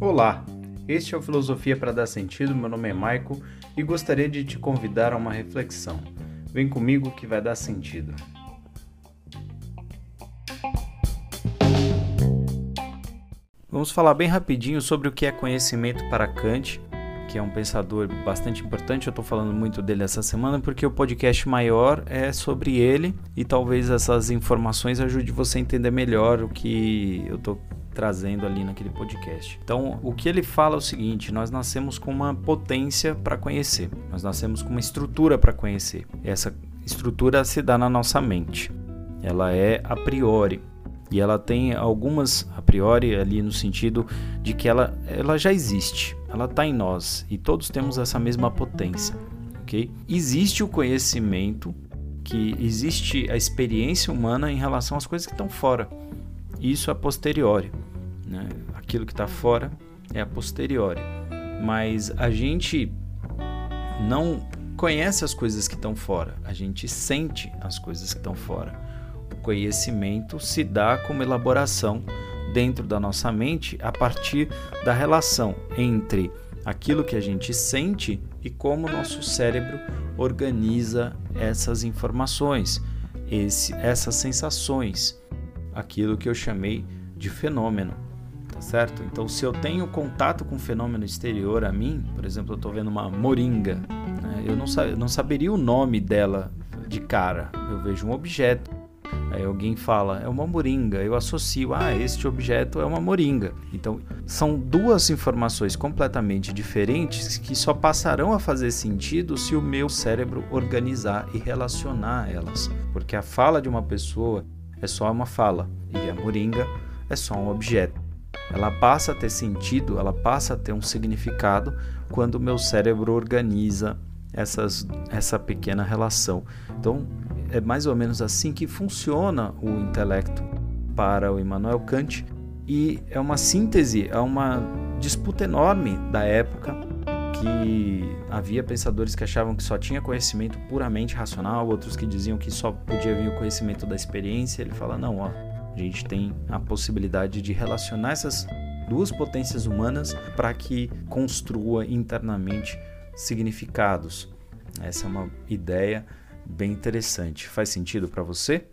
Olá, este é o Filosofia para Dar Sentido. Meu nome é Maico e gostaria de te convidar a uma reflexão. Vem comigo que vai dar sentido. Vamos falar bem rapidinho sobre o que é conhecimento para Kant, que é um pensador bastante importante. Eu estou falando muito dele essa semana porque o podcast maior é sobre ele e talvez essas informações ajude você a entender melhor o que eu estou trazendo ali naquele podcast. Então, o que ele fala é o seguinte: nós nascemos com uma potência para conhecer, nós nascemos com uma estrutura para conhecer. Essa estrutura se dá na nossa mente, ela é a priori. E ela tem algumas a priori ali no sentido de que ela, ela já existe, ela está em nós e todos temos essa mesma potência, ok? Existe o conhecimento, que existe a experiência humana em relação às coisas que estão fora. Isso a posteriori. Né? Aquilo que está fora é a posteriori. Mas a gente não conhece as coisas que estão fora, a gente sente as coisas que estão fora. O conhecimento se dá como elaboração dentro da nossa mente a partir da relação entre aquilo que a gente sente e como o nosso cérebro organiza essas informações, esse, essas sensações aquilo que eu chamei de fenômeno, tá certo? Então, se eu tenho contato com um fenômeno exterior a mim, por exemplo, eu estou vendo uma moringa, né? eu não, não saberia o nome dela de cara, eu vejo um objeto. Aí alguém fala, é uma moringa. Eu associo, ah, este objeto é uma moringa. Então, são duas informações completamente diferentes que só passarão a fazer sentido se o meu cérebro organizar e relacionar elas. Porque a fala de uma pessoa é só uma fala e a moringa é só um objeto. Ela passa a ter sentido, ela passa a ter um significado quando o meu cérebro organiza essas, essa pequena relação. Então, é mais ou menos assim que funciona o intelecto para o Immanuel Kant e é uma síntese, é uma disputa enorme da época que havia pensadores que achavam que só tinha conhecimento puramente racional, outros que diziam que só podia vir o conhecimento da experiência. Ele fala: não, ó, a gente tem a possibilidade de relacionar essas duas potências humanas para que construa internamente significados. Essa é uma ideia bem interessante. Faz sentido para você?